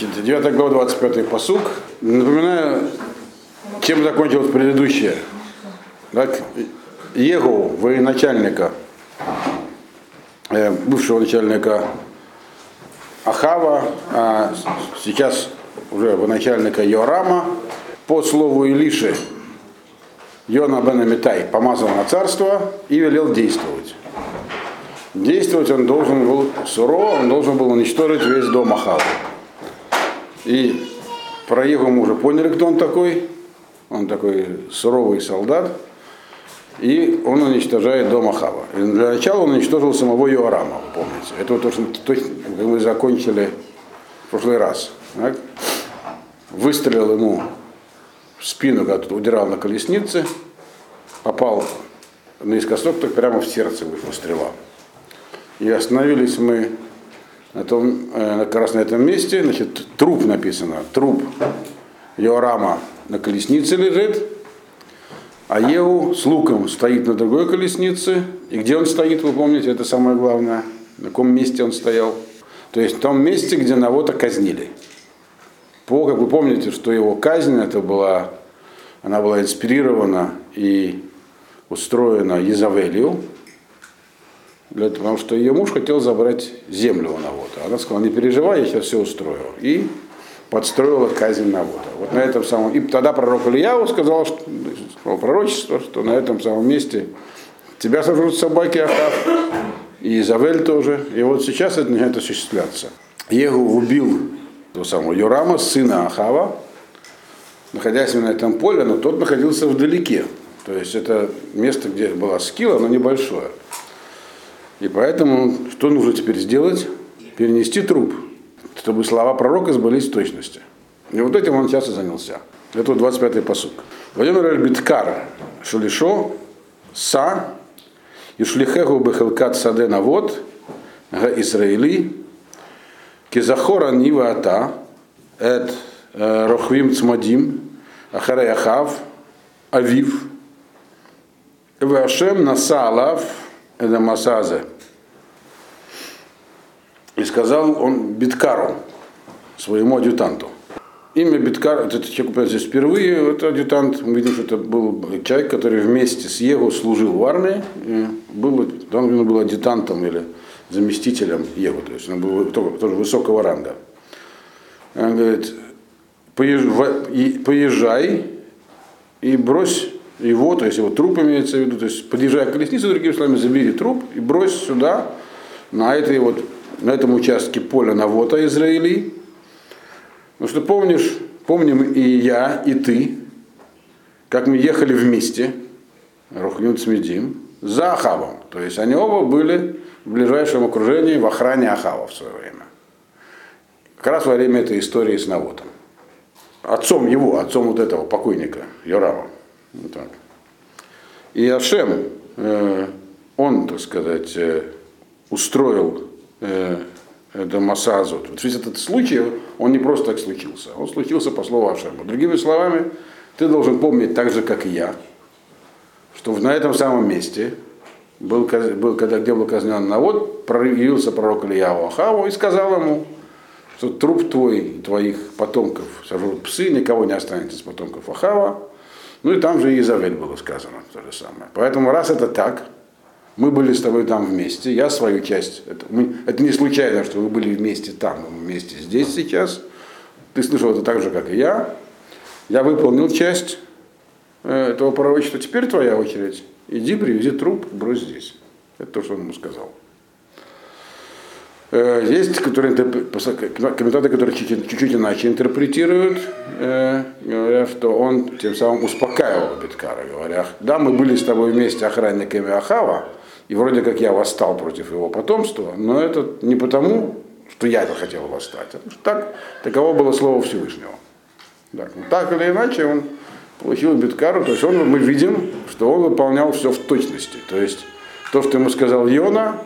Значит, 9 глава, 25 посук. Напоминаю, чем закончилось предыдущее. Так, Егу, военачальника, э, бывшего начальника Ахава, а сейчас уже военачальника Йорама, по слову Илиши, Йона бен Амитай помазал на царство и велел действовать. Действовать он должен был сурово, он должен был уничтожить весь дом Ахава. И про Егу мы уже поняли, кто он такой. Он такой суровый солдат. И он уничтожает дом Ахава. И для начала он уничтожил самого Йоарама, помните. Это вот то, что мы закончили в прошлый раз. Так? Выстрелил ему в спину, когда тот удирал на колеснице, попал наискосок, так прямо в сердце вышла стрела. И остановились мы на том, э, как раз на этом месте, значит, труп написано, труп Йорама на колеснице лежит, а Еу с луком стоит на другой колеснице. И где он стоит, вы помните, это самое главное. На каком месте он стоял. То есть в том месте, где Навота казнили. По, как вы помните, что его казнь, это была, она была инспирирована и устроена Езавелью, для, потому что ее муж хотел забрать землю у Навота. Она сказала, не переживай, я сейчас все устрою. И подстроила казнь Навота. Вот на этом самом... И тогда пророк Ильяу сказал, что, сказал пророчество, что на этом самом месте тебя сожрут собаки Ахав, и Изавель тоже. И вот сейчас это начинает осуществляться. Егу убил того самого Юрама, сына Ахава, находясь на этом поле, но тот находился вдалеке. То есть это место, где была скилла, но небольшое. И поэтому что нужно теперь сделать? Перенести труп, чтобы слова пророка сбылись в точности. И вот этим он сейчас и занялся. Это 25-й посук. Владимир Биткар Шулишо Са и Шлихеху Бехелкат Саде Навод Га Исраили Кизахора Нива Ата Эт Рохвим Цмадим Ахарей Ахав Авив Вашем Насалав это Масазе. И сказал он Биткару, своему адъютанту. Имя Биткар, этот человек здесь впервые, это адъютант, мы видим, что это был человек, который вместе с Егу служил в армии, был, он был адъютантом или заместителем Егу, то есть он был тоже, тоже высокого ранга. Он говорит, поезжай и брось его, то есть его труп имеется в виду, то есть подъезжая к колеснице, другими словами, забери труп и брось сюда, на, этой вот, на этом участке поля Навота Израилей. Ну что помнишь, помним и я, и ты, как мы ехали вместе, Рухнют Смедим, за Ахавом. То есть они оба были в ближайшем окружении в охране Ахава в свое время. Как раз во время этой истории с Навотом. Отцом его, отцом вот этого покойника, Йорава. Вот так. И Ашем, э, он, так сказать, э, устроил э, Дамасазу. Вот весь этот случай, он не просто так случился, он случился по слову Ашема. Другими словами, ты должен помнить так же, как и я, что на этом самом месте, был, был, когда, где был казнен Навод, проявился пророк Ильяу Ахаву и сказал ему, что труп твой, твоих потомков сожрут псы, никого не останется из потомков Ахава, ну и там же Изавель было сказано то же самое. Поэтому раз это так, мы были с тобой там вместе, я свою часть, это, мы, это не случайно, что вы были вместе там, мы вместе здесь сейчас, ты слышал это так же, как и я, я выполнил часть э, этого пророчества, теперь твоя очередь, иди привези труп, брось здесь. Это то, что он ему сказал. Э, есть которые, комментаторы, которые чуть-чуть иначе интерпретируют, э, говоря, что он тем самым успокаивал Беткара, говоря, да, мы были с тобой вместе охранниками Ахава, и вроде как я восстал против его потомства, но это не потому, что я это хотел восстать, а так, таково было слово Всевышнего. Так, ну, так или иначе он получил Беткару, то есть он, мы видим, что он выполнял все в точности. То есть то, что ему сказал Йона,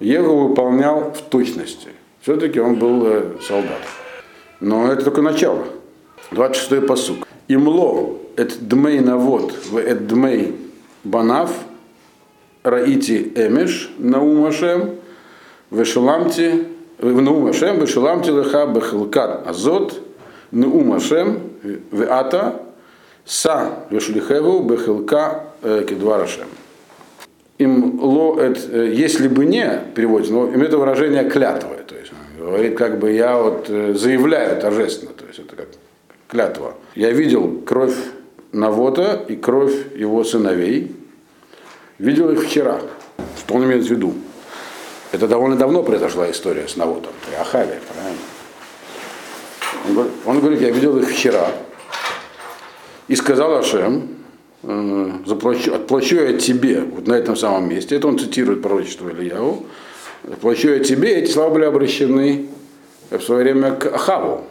Егу выполнял в точности. Все-таки он был э, солдат. Но это только начало. 26-й посук. Имло эт дмей навод в эт дмей банав раити эмеш наумашем вешеламти Нуум Ашем, Бешалам Тилеха, Бехилкат Азот, Нуум Ашем, Веата, Са Вешлихеву, Бехилка Кедвар Ашем. Им ло, это, если бы не, переводится, но им это выражение клятвы. То есть говорит, как бы я вот заявляю торжественно, то есть это как клятва. Я видел кровь Навота и кровь его сыновей. Видел их вчера. Что он имеет в виду? Это довольно давно произошла история с Навотом, при Ахаве, правильно? Он говорит, он я видел их вчера. И сказал Ашем, э, заплачу, отплачу я тебе, вот на этом самом месте, это он цитирует пророчество Ильяу, отплачу я тебе, эти слова были обращены в свое время к Ахаву.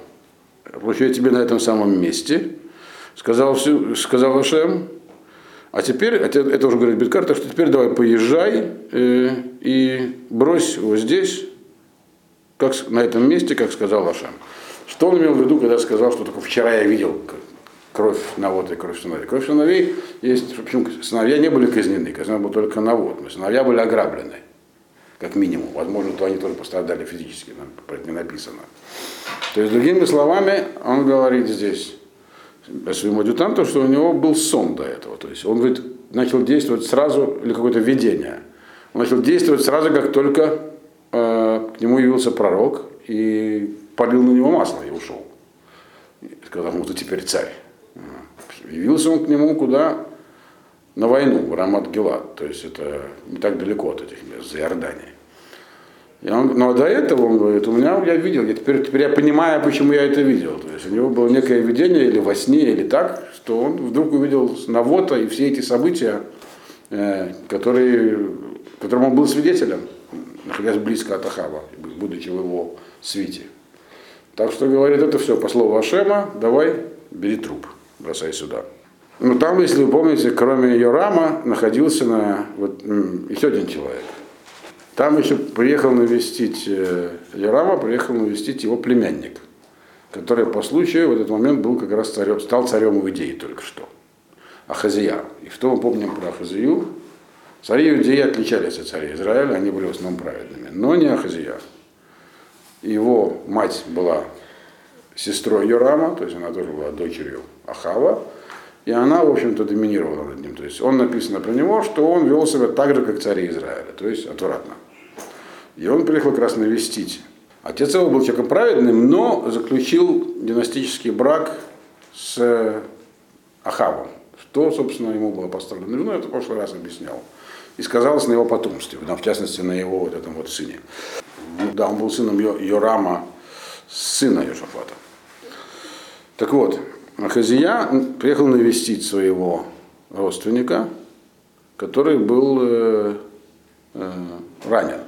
Отплачу я тебе на этом самом месте, сказал, сказал Ашем, а теперь, это уже говорит Биткар, так что теперь давай поезжай э, и брось его здесь, как, на этом месте, как сказал Ашем. Что он имел в виду, когда сказал, что только вчера я видел кровь навод и кровь сыновей. Кровь сыновей есть, почему сыновья не были казнены, казнен был только навод, но сыновья были ограблены, как минимум. Возможно, то они тоже пострадали физически, про это не написано. То есть, другими словами, он говорит здесь, своему адъютанту, что у него был сон до этого. То есть он говорит, начал действовать сразу, или какое-то видение. Он начал действовать сразу, как только э, к нему явился пророк и полил на него масло и ушел. Сказал ему, ты теперь царь. Явился он к нему куда? На войну, в Рамат Гелат. То есть это не так далеко от этих мест, за Иорданией. И он, но до этого он говорит, у меня я видел, я теперь, теперь я понимаю, почему я это видел. То есть у него было некое видение или во сне, или так, что он вдруг увидел Навота и все эти события, э, которые, которым он был свидетелем, находясь близко от Ахава, будучи в его свите. Так что говорит, это все по слову Ашема, давай, бери труп, бросай сюда. Ну там, если вы помните, кроме Йорама находился на, вот, еще один человек – там еще приехал навестить Ярама, э, приехал навестить его племянник, который по случаю в этот момент был как раз царем, стал царем Иудеи только что. Ахазия. И что мы помним про Ахазию? Цари Иудеи отличались от царей Израиля, они были в основном праведными, но не Ахазия. Его мать была сестрой Йорама, то есть она тоже была дочерью Ахава, и она, в общем-то, доминировала над ним. То есть он написано про него, что он вел себя так же, как цари Израиля, то есть отвратно. И он приехал как раз навестить. Отец его был человеком праведным, но заключил династический брак с Ахавом. Что, собственно, ему было поставлено? Ну, это в прошлый раз объяснял. И сказалось на его потомстве, в частности, на его вот этом вот сыне. Да, он был сыном Йорама, сына Йошафата. Так вот, Ахазия приехал навестить своего родственника, который был э, э, ранен.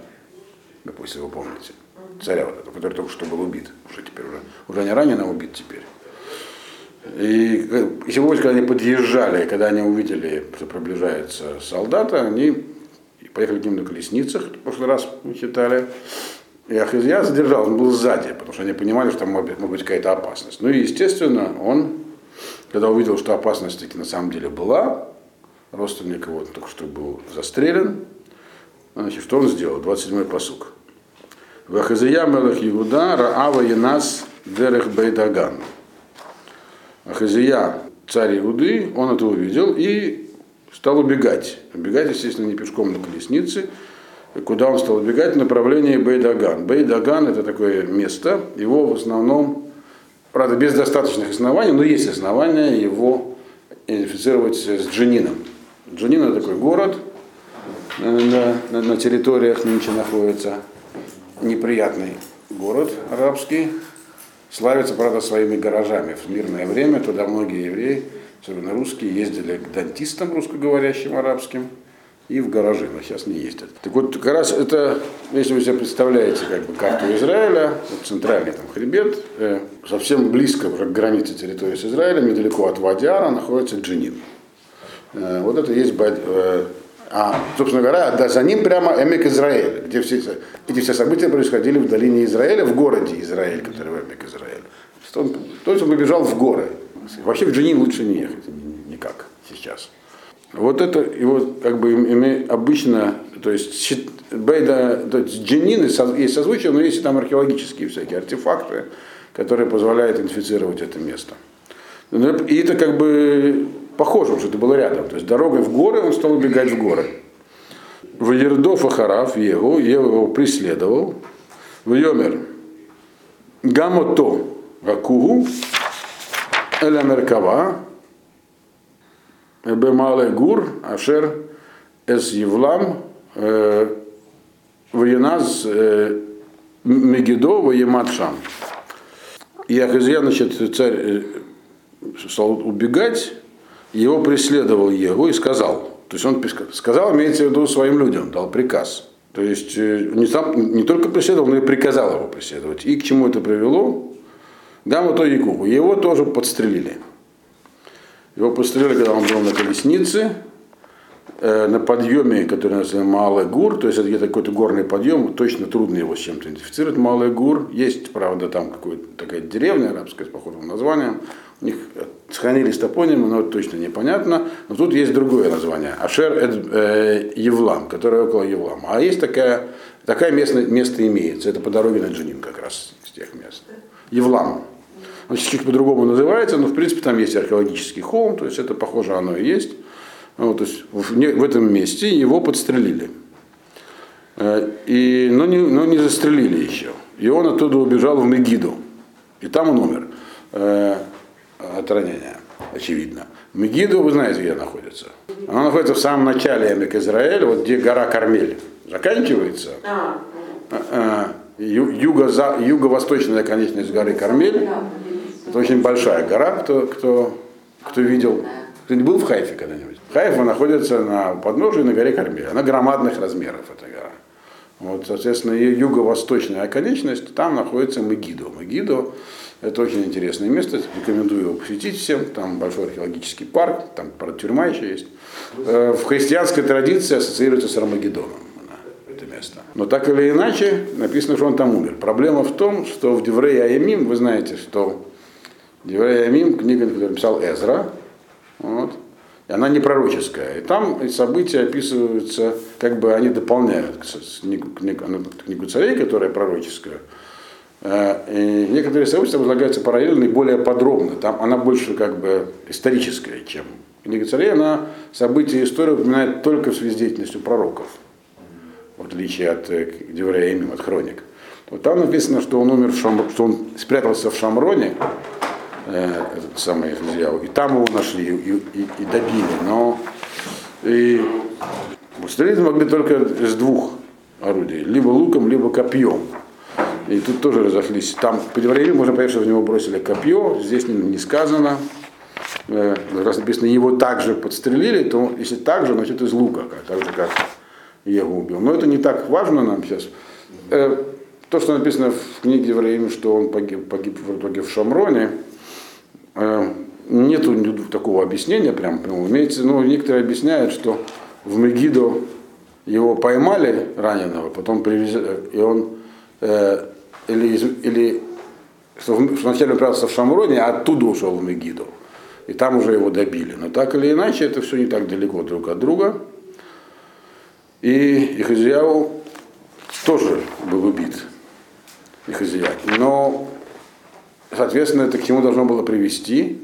Допустим, вы помните, царя который только что был убит, уже теперь уже, уже не ранен, а убит теперь. И сегодня, когда они подъезжали, когда они увидели, что приближается солдаты, они поехали к ним на колесницах, в прошлый раз мы читали, и Ахизья задержался, он был сзади, потому что они понимали, что там может быть какая-то опасность. Ну и, естественно, он, когда увидел, что опасность таки на самом деле была, родственник его только что был застрелен, значит, что он сделал? 27-й посук. Вахазия Мелах Иуда Раава Янас Дерех Бейдаган. Ахазия, царь Иуды, он это увидел и стал убегать. Убегать, естественно, не пешком на колеснице. Куда он стал убегать? В направлении Бейдаган. Бейдаган это такое место, его в основном, правда, без достаточных оснований, но есть основания его идентифицировать с Джинином. Джинин это такой город на, на, на территориях нынче находится неприятный город арабский, славится, правда, своими гаражами. В мирное время туда многие евреи, особенно русские, ездили к дантистам русскоговорящим арабским и в гаражи, но сейчас не ездят. Так вот, как раз это, если вы себе представляете как бы карту Израиля, вот центральный там хребет, э, совсем близко к границе территории с Израилем, недалеко от Вадиара находится Джинин. Э, вот это есть э, а, собственно говоря, да, за ним прямо Эмик Израиль, где все, эти все события происходили в долине Израиля, в городе Израиль, который в Эмик Израиль. То есть он побежал в горы. Вообще в Джинин лучше не ехать, никак сейчас. Вот это его как бы обычно то есть Бейда, то есть джинины есть созвучие, но есть и там археологические всякие артефакты, которые позволяют инфицировать это место. Ну, и это как бы похоже, что это было рядом. То есть дорогой в горы он стал убегать в горы. В Ердов Ахарав Егу, Егу его преследовал. В Йомер Гамото Гакугу Эля Меркава Бемале Гур Ашер Эс Евлам Ваяназ Мегидо Ваематшам. И Ахазия, значит, царь стал убегать, его преследовал его и сказал, то есть он сказал, имеется в виду своим людям, дал приказ. То есть не, сам, не только преследовал, но и приказал его преследовать. И к чему это привело? Гамма то Якубу. Его тоже подстрелили. Его подстрелили, когда он был на колеснице, э, на подъеме, который называется Малый Гур, то есть это где-то какой-то горный подъем, точно трудно его с чем-то идентифицировать. Малый Гур, есть, правда, там какая-то такая деревня арабская с похожим названием, у них сохранились топонимы, но это точно непонятно. Но тут есть другое название. Ашер э, Евлам, которое около Евлама. А есть такая, такая место, место имеется. Это по дороге на Джиним как раз из тех мест. Евлам. Он чуть по-другому называется, но в принципе там есть археологический холм, то есть это похоже оно и есть. Вот, то есть в, в этом месте его подстрелили. Э, и, но, не, но не застрелили еще. И он оттуда убежал в Мегиду. И там он умер. Э, от ранения, очевидно. Мегиду, вы знаете, где находится? Она находится в самом начале Эмик Израиля, вот где гора Кармель заканчивается. А, а, юго, юго-восточная конечность горы Кармель. Это очень большая гора, кто, кто, кто видел. Кто не был в Хайфе когда-нибудь? Хайфа находится на подножии на горе Кармель. Она громадных размеров, эта гора. Вот, соответственно, ее юго-восточная оконечность, там находится Мегидо. Мегидо это очень интересное место, рекомендую его посетить всем. Там большой археологический парк, там правда, тюрьма еще есть. Э, в христианской традиции ассоциируется с Армагеддоном это место. Но так или иначе, написано, что он там умер. Проблема в том, что в Деврей Аямим, вы знаете, что Деврей Аямим, книга, которую написал Эзра, вот, и она не пророческая. И там события описываются, как бы они дополняют книгу, книгу, книгу царей, которая пророческая. Э, и некоторые события возлагаются параллельно и более подробно. Там она больше как бы историческая, чем книга царей. Она события истории упоминает только в связи с деятельностью пророков, в отличие от э, Деврея от хроник. Вот там написано, что он умер в Шам... что он спрятался в Шамроне, э, самый Хазияу, и там его нашли и, и, и добили. Но и стрелять могли только из двух орудий, либо луком, либо копьем. И тут тоже разошлись. Там по Деврею можно понять, что в него бросили копье, здесь не сказано. Э, раз написано, его также подстрелили, то если так же, значит из лука, так же как его убил. Но это не так важно нам сейчас. Э, то, что написано в книге Евреям, что он погиб, погиб в итоге в Шамроне, нету такого объяснения, прям, имеется, но некоторые объясняют, что в Мегидо его поймали раненого, потом привезли, и он или, или что вначале он прятался в Шамроне, а оттуда ушел в Мегиду. И там уже его добили. Но так или иначе, это все не так далеко друг от друга. И Ихазияу тоже был убит. Ихазия. Но, соответственно, это к чему должно было привести?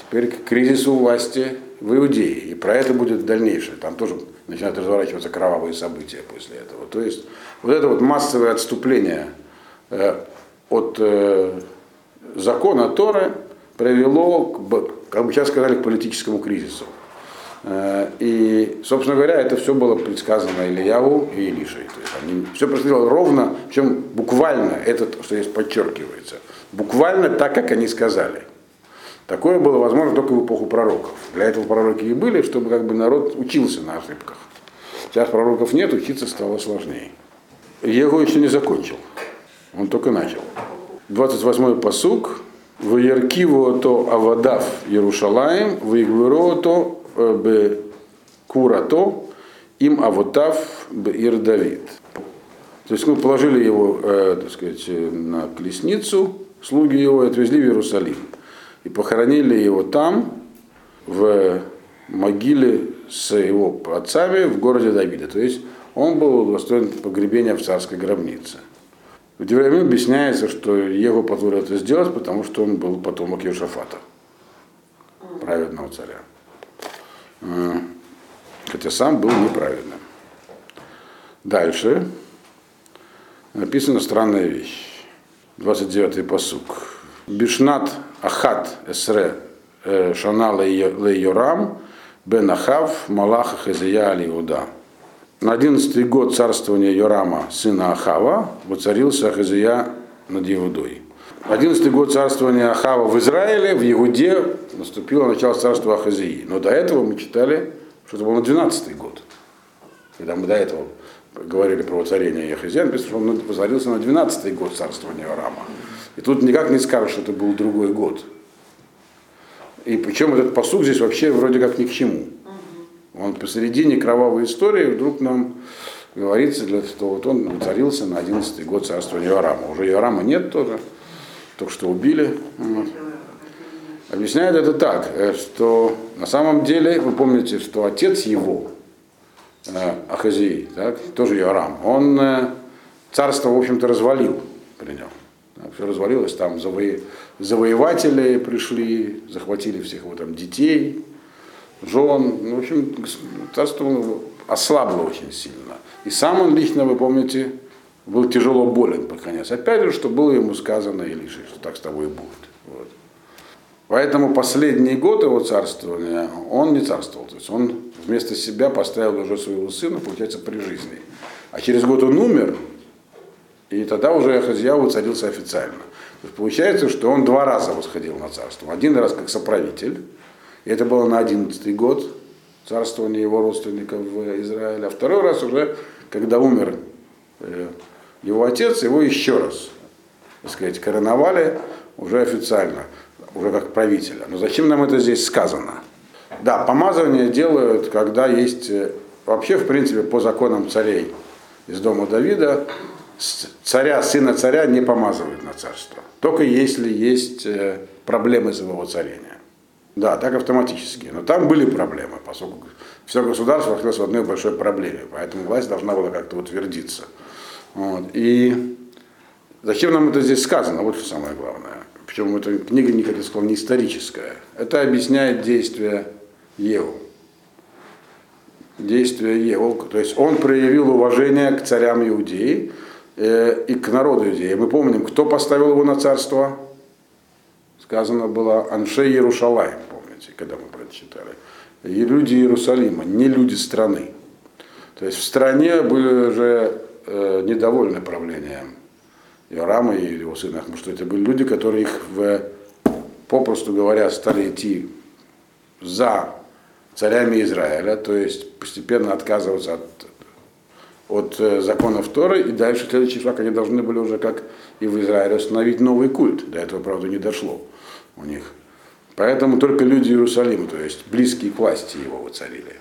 Теперь к кризису власти в Иудее. И про это будет дальнейшее. Там тоже начинают разворачиваться кровавые события после этого. То есть вот это вот массовое отступление э, от э, закона Торы привело, к, как бы сейчас сказали, к политическому кризису. Э, и, собственно говоря, это все было предсказано Ильяву и Илишей. То есть они, все происходило ровно, причем буквально, это что здесь подчеркивается, буквально так, как они сказали. Такое было возможно только в эпоху пророков. Для этого пророки и были, чтобы как бы народ учился на ошибках. Сейчас пророков нет, учиться стало сложнее. Его еще не закончил. Он только начал. 28-й посук. В Яркиву то Авадав Ярушалаем, в Игвиро то э, б Курато, им Авотав б Ир Давид. То есть мы положили его, э, так сказать, на колесницу, слуги его отвезли в Иерусалим. И похоронили его там, в могиле с его отцами в городе Давида. То есть он был достоин погребения в царской гробнице. В Девраиме объясняется, что его позволил это сделать, потому что он был потомок Иошафата, праведного царя. Хотя сам был неправедным. Дальше написана странная вещь. 29-й посук. Бишнат Ахат Эсре э, Шана Ле Йорам Бен Ахав Малаха Хазия Иуда. На одиннадцатый год царствования Йорама, сына Ахава, воцарился Ахазия над Иудой. Одиннадцатый год царствования Ахава в Израиле, в Иуде, наступило начало царства Ахазии. Но до этого мы читали, что это был на двенадцатый год. Когда мы до этого говорили про воцарение написано, что он воцарился на двенадцатый год царствования Йорама. И тут никак не скажешь, что это был другой год. И причем этот посуд здесь вообще вроде как ни к чему. Он посередине кровавой истории вдруг нам говорится, что вот он царился на 11 год царствования Иорама. Уже Иорама нет тоже, только что убили. Объясняет это так, э, что на самом деле, вы помните, что отец его, э, Ахазий, так, тоже Иорам, он э, царство, в общем-то, развалил при нем. Все развалилось, там заво... завоеватели пришли, захватили всех его там детей, жен. Ну, в общем, царство ослабло очень сильно. И сам он лично, вы помните, был тяжело болен под конец. Опять же, что было ему сказано Илише, что так с тобой и будет. Вот. Поэтому последний год его царствования он не царствовал. То есть он вместо себя поставил уже своего сына, получается, при жизни. А через год он умер, и тогда уже Ахазья воцарился официально. То есть получается, что он два раза восходил на царство. Один раз как соправитель, и это было на одиннадцатый год царствования его родственников в Израиле. А второй раз уже, когда умер э, его отец, его еще раз, так сказать, короновали уже официально, уже как правителя. Но зачем нам это здесь сказано? Да, помазывание делают, когда есть, э, вообще, в принципе, по законам царей из дома Давида, царя, сына царя не помазывают на царство. Только если есть э, проблемы с его царения. Да, так автоматически. Но там были проблемы, поскольку все государство находилось в одной большой проблеме, поэтому власть должна была как-то утвердиться. Вот. И зачем нам это здесь сказано? Вот что самое главное. Причем эта книга, не, как я не историческая. Это объясняет действия Еву. Действия Еву. То есть он проявил уважение к царям Иудеи э, и к народу Иудеи. Мы помним, кто поставил его на царство? сказано было Анше Иерушалаем, помните, когда мы про это читали. И люди Иерусалима, не люди страны. То есть в стране были уже э, недовольны правлением Иорама и его сына, потому что это были люди, которые их, в, попросту говоря, стали идти за царями Израиля, то есть постепенно отказываться от, от э, законов Торы, и дальше следующий шаг они должны были уже, как и в Израиле, установить новый культ. До этого, правда, не дошло у них. Поэтому только люди Иерусалима, то есть близкие к власти его воцарили.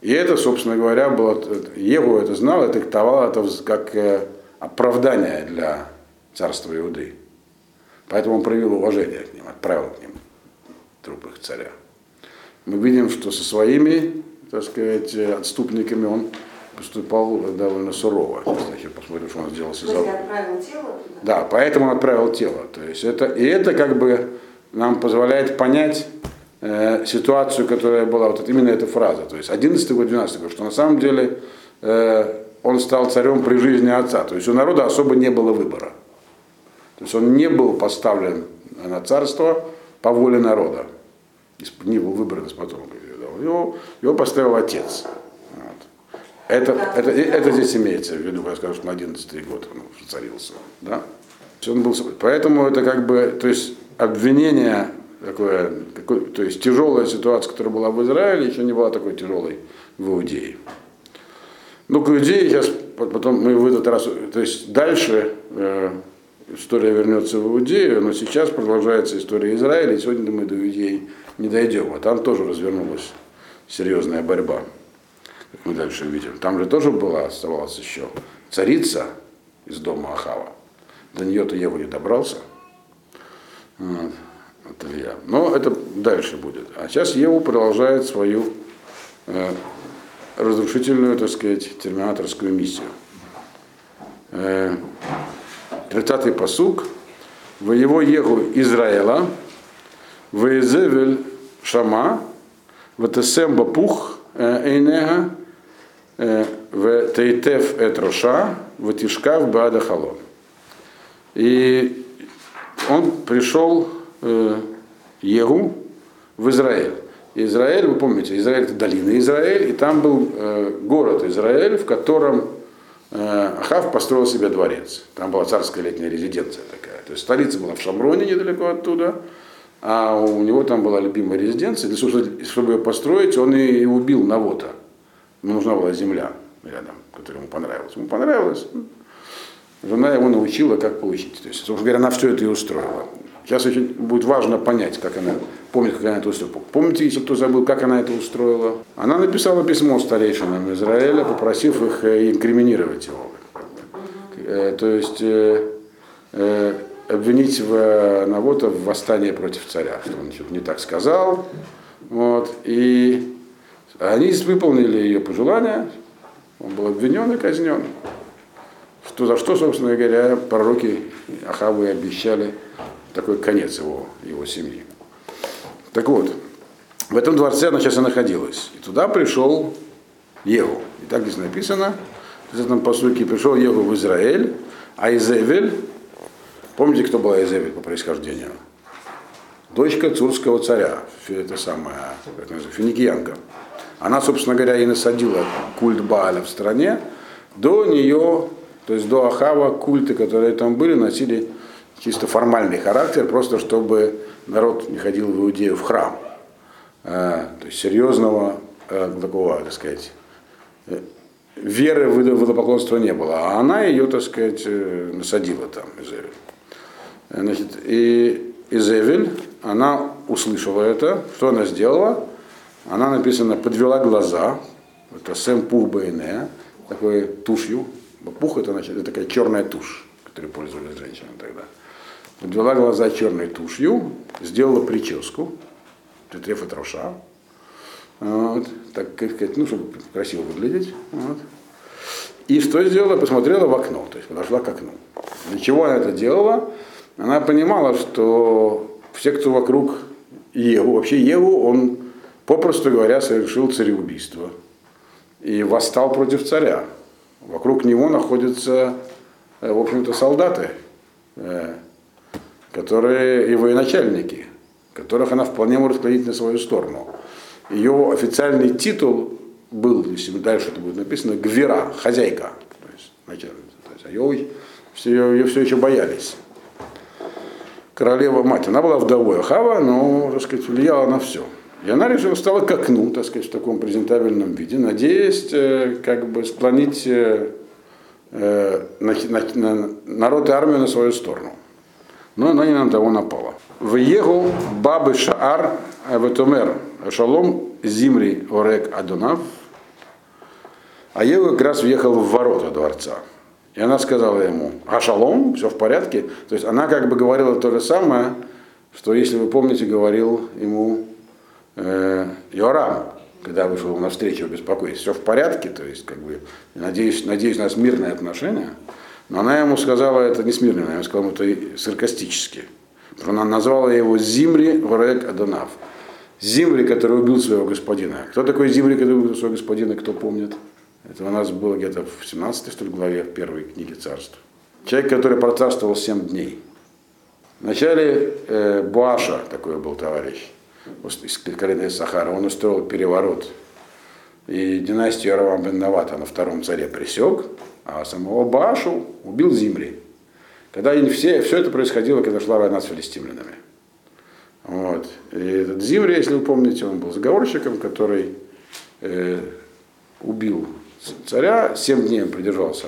И это, собственно говоря, было, Еву это знал, это трактовал это как э, оправдание для царства Иуды. Поэтому он проявил уважение к ним, отправил к ним труп их царя. Мы видим, что со своими, так сказать, отступниками он поступал довольно сурово. Сейчас посмотрим, что он сделал. То есть отправил тело? Да, поэтому он отправил тело. То есть это, и это как бы нам позволяет понять э, ситуацию, которая была, вот именно эта фраза, то есть 11 год, 12 год, что на самом деле э, он стал царем при жизни отца, то есть у народа особо не было выбора. То есть он не был поставлен на царство по воле народа, не был выбран из потомка. Его, его поставил отец. Вот. Это, это, это здесь имеется в виду, когда скажу, что на 11 год он царился. Да? Он был, поэтому это как бы, то есть обвинение такое, такое, то есть тяжелая ситуация, которая была в Израиле, еще не была такой тяжелой в Иудее. Ну, к Иудее сейчас, потом мы в этот раз, то есть дальше э, история вернется в Иудею, но сейчас продолжается история Израиля, и сегодня мы до Иудеи не дойдем, а там тоже развернулась серьезная борьба, как мы дальше увидим. Там же тоже была, оставалась еще царица из дома Ахава. До нее-то Еву не добрался – вот. Это Илья. Но это дальше будет. А сейчас Еву продолжает свою э, разрушительную, так сказать, терминаторскую миссию. Э, 30-й посук. В его егу Израила, в Изевель Шама, в Тесем Бапух Эйнега, в Тейтев Этроша, в Тишкав Бада Халон. И он пришел э, Егу в Израиль. Израиль, вы помните, Израиль это долина Израиль, и там был э, город Израиль, в котором э, Ахав построил себе дворец. Там была царская летняя резиденция такая. То есть столица была в Шамроне, недалеко оттуда, а у него там была любимая резиденция. Для чтобы ее построить, он и убил Навота. Ему нужна была земля рядом, которая ему понравилась. Ему понравилось. Жена его научила, как получить. То есть, собственно говоря, она все это и устроила. Сейчас очень будет важно понять, как она помнит, как она это устроила. Помните, если кто забыл, как она это устроила? Она написала письмо старейшинам Израиля, попросив их э, инкриминировать его. Э, то есть э, обвинить в Навота в восстании против царя, что он что-то не так сказал. Вот, и они выполнили ее пожелания, он был обвинен и казнен. Что, за что, собственно говоря, пророки Ахаву и обещали такой конец его, его семьи. Так вот, в этом дворце она сейчас и находилась. И туда пришел Егу. И так здесь написано, в этом посылке пришел Егу в Израиль, а Изевель, помните, кто была Изевель по происхождению? Дочка цурского царя, это самая, финикиянка. Она, собственно говоря, и насадила культ Бааля в стране. До нее, то есть до Ахава, культы, которые там были, носили чисто формальный характер, просто чтобы народ не ходил в Иудею в храм. А, то есть серьезного а, такого, так сказать, э, веры в водопоклонство не было. А она ее, так сказать, э, насадила там, Изевель. Значит, и Изевель, она услышала это. Что она сделала? Она написано, подвела глаза, это сэм пух бейне, такой тушью. Пух это, значит, это такая черная тушь, которой пользовались женщины тогда. Подвела глаза черной тушью, сделала прическу, тетреф и троша, вот, так сказать, ну, чтобы красиво выглядеть. Вот. И что сделала? Посмотрела в окно, то есть подошла к окну. Для чего она это делала? Она понимала, что все, кто вокруг Еву, вообще Еву, он попросту говоря, совершил цареубийство и восстал против царя. Вокруг него находятся, э, в общем-то, солдаты, которые и военачальники, которых она вполне может склонить на свою сторону. Ее официальный титул был, если дальше это будет написано, Гвера, хозяйка, то есть начальница. То есть, а ее, все, ее все еще боялись. Королева мать, она была вдовой Ахава, но, так сказать, влияла на все. И она решила, стала к окну, так сказать, в таком презентабельном виде, надеясь э, как бы склонить э, э, на, на, на, народ и армию на свою сторону. Но она не на того напала. В Егу бабы Шаар Аветумер Шалом Зимри Орек Адунав. А Егу как раз въехал в ворота дворца. И она сказала ему, а шалом, все в порядке. То есть она как бы говорила то же самое, что, если вы помните, говорил ему э, Йорам, когда вышел на встречу беспокоить, все в порядке, то есть, как бы, надеюсь, надеюсь, у нас мирные отношения. Но она ему сказала это не смирно, она ему сказала это саркастически. Она назвала его Зимри Варек Адонав. Зимри, который убил своего господина. Кто такой Зимри, который убил своего господина, кто помнит? Это у нас было где-то в 17 что ли, главе первой книги царств. Человек, который процарствовал 7 дней. Вначале э, Буаша, такой был товарищ, из колена Сахара, он устроил переворот. И династию Аравам бен Навата на втором царе присек, а самого Баашу убил Зимри. Когда все, все это происходило, когда шла война с филистимлянами. Вот. И этот Зимри, если вы помните, он был заговорщиком, который э, убил царя, семь дней он продержался.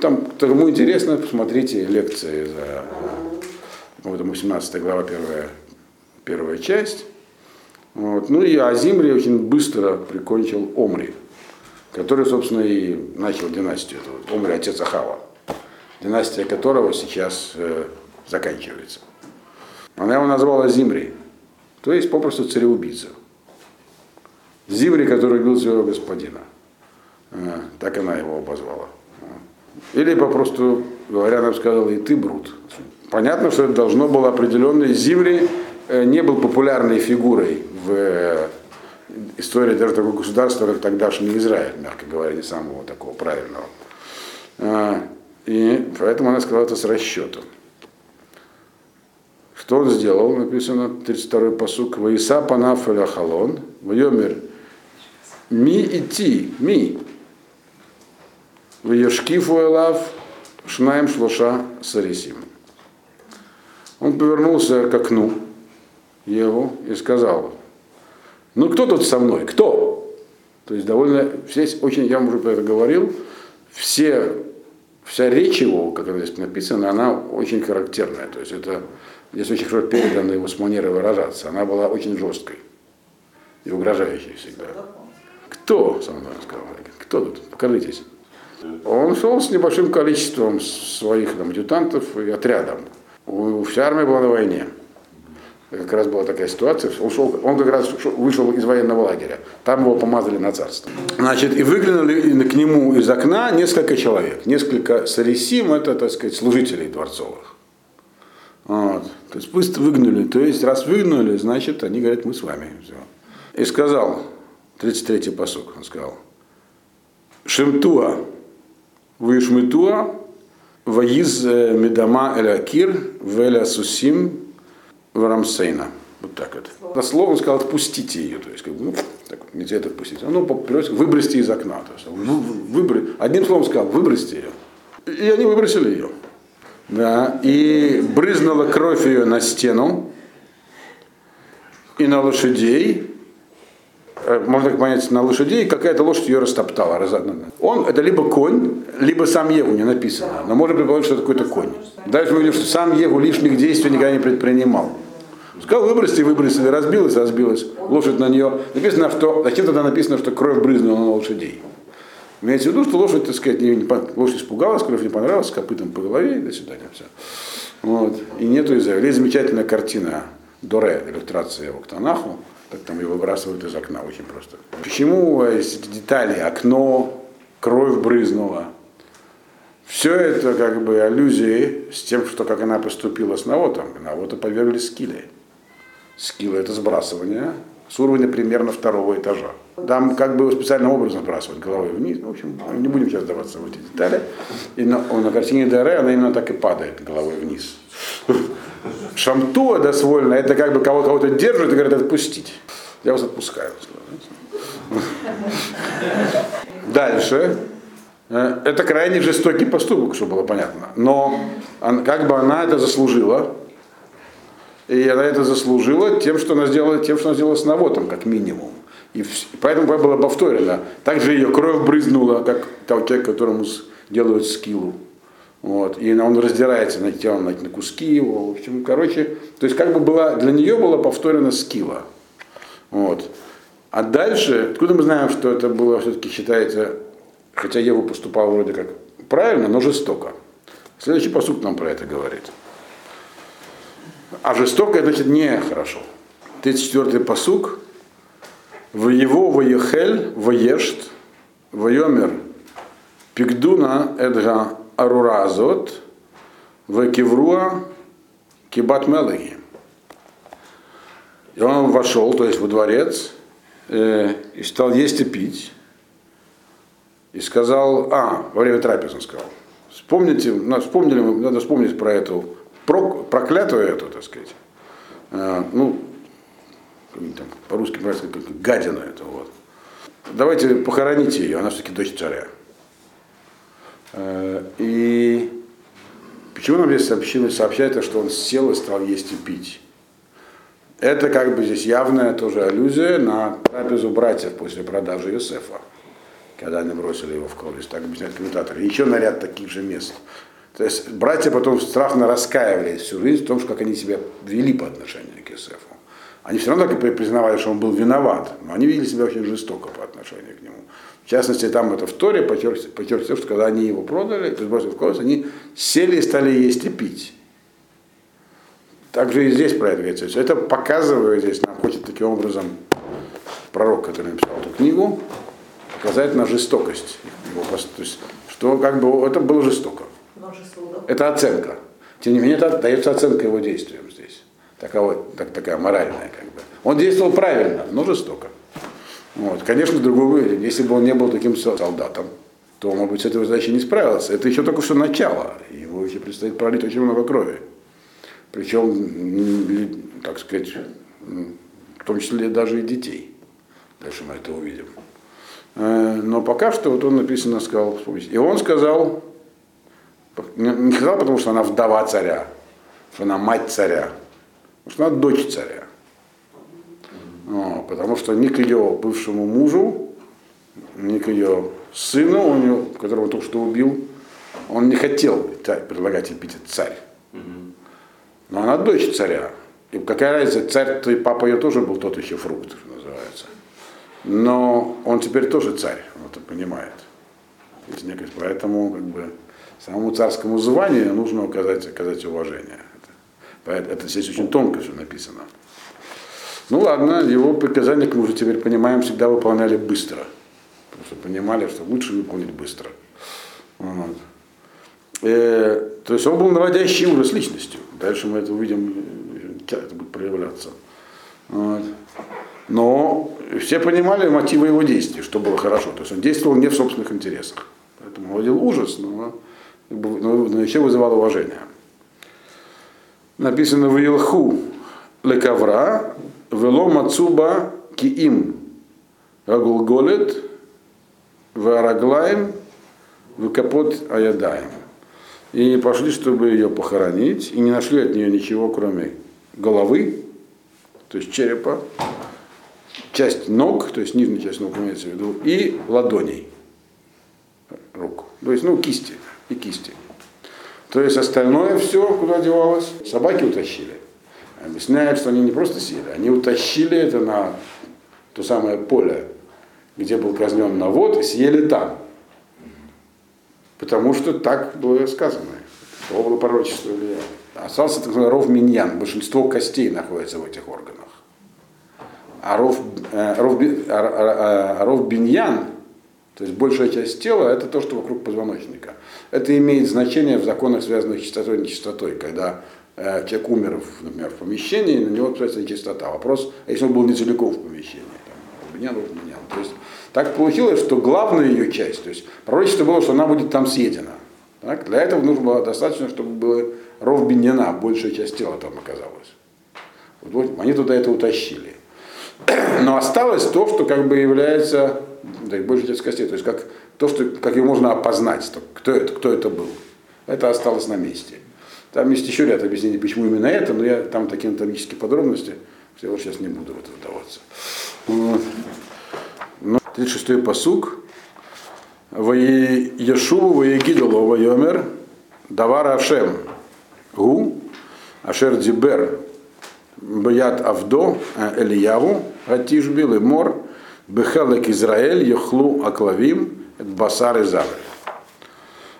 Там, кому интересно, посмотрите лекции за вот, 18 глава, первая первая часть. Вот. Ну и Азимри очень быстро прикончил Омри, который, собственно, и начал династию. Это вот Омри, отец Ахава, династия которого сейчас э, заканчивается. Она его назвала Зимри, то есть попросту цареубийца. Зимри, который убил своего господина. Э, Так она его обозвала. Или попросту говоря, бы сказала, и ты брут. Понятно, что это должно было определенной Зимри э, не был популярной фигурой в э, истории даже такого государства, как тогдашний Израиль, мягко говоря, не самого такого правильного. Э, И поэтому она сказала это с расчетом. Что он сделал? Написано 32-й посук. Ваиса панаф халон, вайомер ми идти, ми. Ваешкифу элав, шнаем шлоша сарисим. Он повернулся к окну его и сказал, ну кто тут со мной, кто? То есть довольно, здесь очень, я уже про это говорил, все, вся речь его, как здесь написано, она очень характерная. То есть это здесь очень хорошо передано его с манерой выражаться. Она была очень жесткой и угрожающей всегда. Кто со мной сказал? Кто тут? Покажитесь. Он шел с небольшим количеством своих там, адъютантов и отрядом. Вся армия была на войне. Как раз была такая ситуация. Он, шел, он как раз вышел из военного лагеря. Там его помазали на царство. Значит, и выглянули к нему из окна несколько человек. Несколько сарисим, это, так сказать, служителей дворцовых. Вот. То есть быстро выгнали. То есть, раз выгнали, значит, они говорят, мы с вами. Все. И сказал, 33-й посок, он сказал, Шемтуа, Вишмитуа, Ваиз Медама Элякир, Веля Сусим, Варамсейна. Вот так это. На слово он сказал, отпустите ее. То есть, как бы, ну, так, нельзя это отпустить. А ну, выбросьте из окна. То есть, выбр... Одним словом сказал, выбросьте ее. И они выбросили ее. Да, и брызнула кровь ее на стену и на лошадей. Можно так понять, на лошадей какая-то лошадь ее растоптала. Он это либо конь, либо сам Еву, не написано. Но можно предположить, что это какой-то конь. Дальше мы видим, что сам Еву лишних действий никогда не предпринимал. Сказал, выбросьте, выбросили, разбилась, разбилась. Лошадь на нее. Написано, что, зачем тогда написано, что кровь брызнула на лошадей? Имеется в виду, что лошадь, так сказать, не, не, лошадь испугалась, кровь не понравилась, копытом по голове и до свидания. Все. Вот. И нету из-за. Есть замечательная картина Доре, иллюстрация его к Танаху, как там его выбрасывают из окна, очень просто. Почему есть детали, окно, кровь брызнула. Все это как бы аллюзии с тем, что как она поступила с Навотом. Навота подвергли скиле. Скилы это сбрасывание с уровня примерно второго этажа. Там как бы специальным образом сбрасывать головой вниз. Ну, в общем, не будем сейчас даваться в эти детали. И на, на картине Дере она именно так и падает головой вниз. Шамтуа дозволено, это как бы кого- кого-то держит и говорит отпустить. Я вас отпускаю. Дальше. Это крайне жестокий поступок, чтобы было понятно. Но как бы она это заслужила, и она это заслужила тем, что она сделала, тем, что она сделала с Навотом, как минимум. И поэтому было повторено. Также ее кровь брызнула, как человек, которому делают скиллу. Вот. И он раздирается на тело на, на куски его. В общем, короче, то есть как бы была, для нее была повторена скилла. Вот. А дальше, откуда мы знаем, что это было все-таки считается, хотя Ева поступала вроде как правильно, но жестоко. Следующий посуд нам про это говорит. А жестоко, значит, не хорошо. 34-й посук. В его воехель, воешт, воемер, пигдуна эдга аруразот, векивруа кибат мелаги. И он вошел, то есть во дворец, э, и стал есть и пить. И сказал, а, во время трапезы он сказал, вспомните, вспомнили, надо вспомнить про эту проклятую эту, так сказать, э, ну, там, по-русски говорится, как гадину эту, вот. Давайте похороните ее, она все-таки дочь царя. Э, и почему нам здесь сообщили, сообщает, что он сел и стал есть и пить? Это как бы здесь явная тоже аллюзия на трапезу братьев после продажи Юсефа, когда они бросили его в колодец, так объясняют комментаторы. Еще на ряд таких же мест. То есть братья потом страшно раскаивались всю жизнь в том, как они себя вели по отношению к Юсефу. Они все равно так и признавали, что он был виноват, но они видели себя очень жестоко по отношению к нему. В частности, там это в Торе потерся, потерся, что когда они его продали, то есть бросили в колодец, они сели и стали есть и пить. Также и здесь про это говорится. Это показывает здесь, нам хочет таким образом пророк, который написал эту книгу, показать на жестокость его, то есть, что как бы это было жестоко. Это оценка. Тем не менее, это дается оценка его действиям здесь. Такова, так, такая моральная, как бы. Он действовал правильно, но жестоко. Вот. Конечно, другой, если бы он не был таким солдатом, то, может быть, с этой задачей не справился. Это еще только что начало. Его еще предстоит пролить очень много крови. Причем, так сказать, в том числе даже и детей. Дальше мы это увидим. Э, но пока что вот он написано сказал, и он сказал, не сказал, потому что она вдова царя, что она мать царя, что она дочь царя. потому что ни к ее бывшему мужу, ни к ее сыну, у него, которого только что убил, он не хотел предлагать эпитет царь. Но она дочь царя. И какая разница, царь, и папа ее тоже был тот еще фрукт, что называется. Но он теперь тоже царь, он это понимает. Поэтому как бы, самому царскому званию нужно указать, оказать уважение. Это, это здесь очень тонко все написано. Ну ладно, его приказания, как мы уже теперь понимаем, всегда выполняли быстро. Что понимали, что лучше выполнить быстро. Вот. Э, то есть он был наводящий ужас личностью. Дальше мы это увидим, это будет проявляться. Вот. Но все понимали мотивы его действий, что было хорошо. То есть он действовал не в собственных интересах. Поэтому вводил ужас, но, но еще вызывал уважение. Написано в Илху лекавра вело мацуба киим рагулголет в капот аядаем. И пошли, чтобы ее похоронить, и не нашли от нее ничего, кроме головы, то есть черепа, часть ног, то есть нижняя часть ног имеется в виду, и ладоней рук. То есть, ну, кисти и кисти. То есть остальное все куда девалось? Собаки утащили. Объясняют, что они не просто съели, они утащили это на то самое поле, где был казнен навод, и съели там. Потому что так было сказано. То было пророчество влияло. Остался так называемый ров миньян. Большинство костей находится в этих органах. А ров, э, ров, а, а, а, ров биньян, то есть большая часть тела, это то, что вокруг позвоночника. Это имеет значение в законах, связанных с частотой и нечистотой, когда э, человек умер, например, в помещении, на него обязательно нечистота. Вопрос, а если он был не целиком в помещении, там, ров биньян. То есть так получилось, что главная ее часть, то есть пророчество было, что она будет там съедена. Так? Для этого нужно было достаточно, чтобы было ров биньяна, большая часть тела там оказалась. Вот, вот, они туда это утащили. Но осталось то, что как бы является да, большей частью костей, то есть как то, что, как его можно опознать, то, кто, это, кто это был. Это осталось на месте. Там есть еще ряд объяснений, почему именно это, но я там такие анатомические подробности, что я сейчас не буду в это вдаваться. Ну, 36-й посук. Ешуву Ваегидалу Вайомер Давар Ашем Гу Ашер Дибер Баят Авдо Элияву Атишби Лемор Бехалек Израиль Йохлу Аклавим Басар и Завр.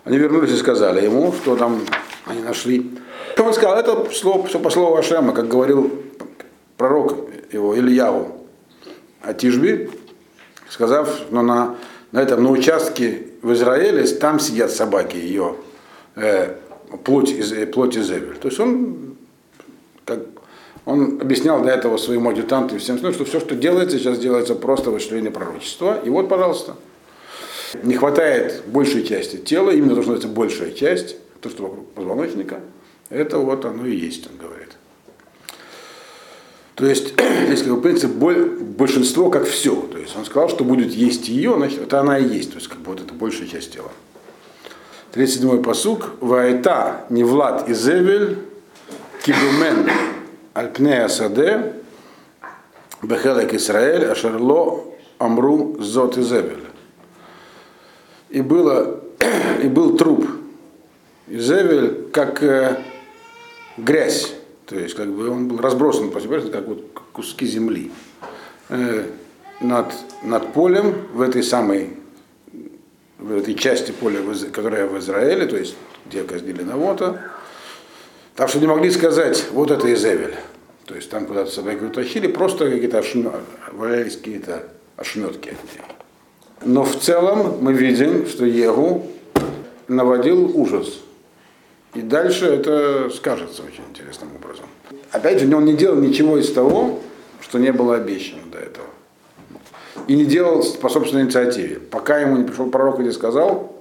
Они вернулись и сказали ему, что там они нашли. Он сказал, это слово, все по слову Ашема, как говорил пророк его Ильяву Атишби, сказав, но на, на этом, на участке в Израиле, там сидят собаки ее, э, плоть, из, плоть Изевель. То есть он, как, он объяснял для этого своему адъютанту и всем остальным, что все, что делается, сейчас делается просто в осуществлении пророчества. И вот, пожалуйста, не хватает большей части тела, именно должна быть большая часть, то, что вокруг позвоночника, это вот оно и есть, он говорит. То есть, здесь как бы принцип большинство как все. То есть он сказал, что будет есть ее, значит, это она и есть. То есть как бы вот это большая часть тела. 37-й посук. Ваэта не Влад и Зевель кибумен альпнея саде бехелек Исраэль ашерло амру зот и Зевель. И, было, и был труп Изевель как э, грязь то есть как бы он был разбросан как вот куски земли. Э, над, над полем в этой самой в этой части поля, которая в Израиле, то есть где казнили Навота, так что не могли сказать, вот это Изевель. То есть там куда-то собаки утащили, просто какие-то валялись какие-то ошметки от нее. Но в целом мы видим, что Егу наводил ужас. И дальше это скажется очень интересным образом. Опять же, он не делал ничего из того, что не было обещано до этого. И не делал по собственной инициативе. Пока ему не пришел пророк и не сказал,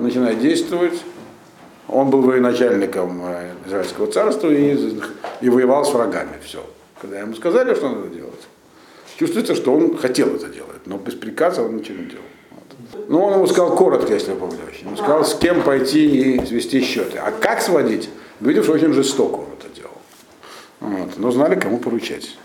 начинай действовать. Он был военачальником э, Израильского царства и, и воевал с врагами. Все. Когда ему сказали, что надо делать, чувствуется, что он хотел это делать, но без приказа он ничего не делал. Вот. Но он ему сказал коротко, если вы помните. Он сказал, с кем пойти и свести счеты. А как сводить? Видишь, очень жестоко он это делал. Вот. Но знали, кому поручать.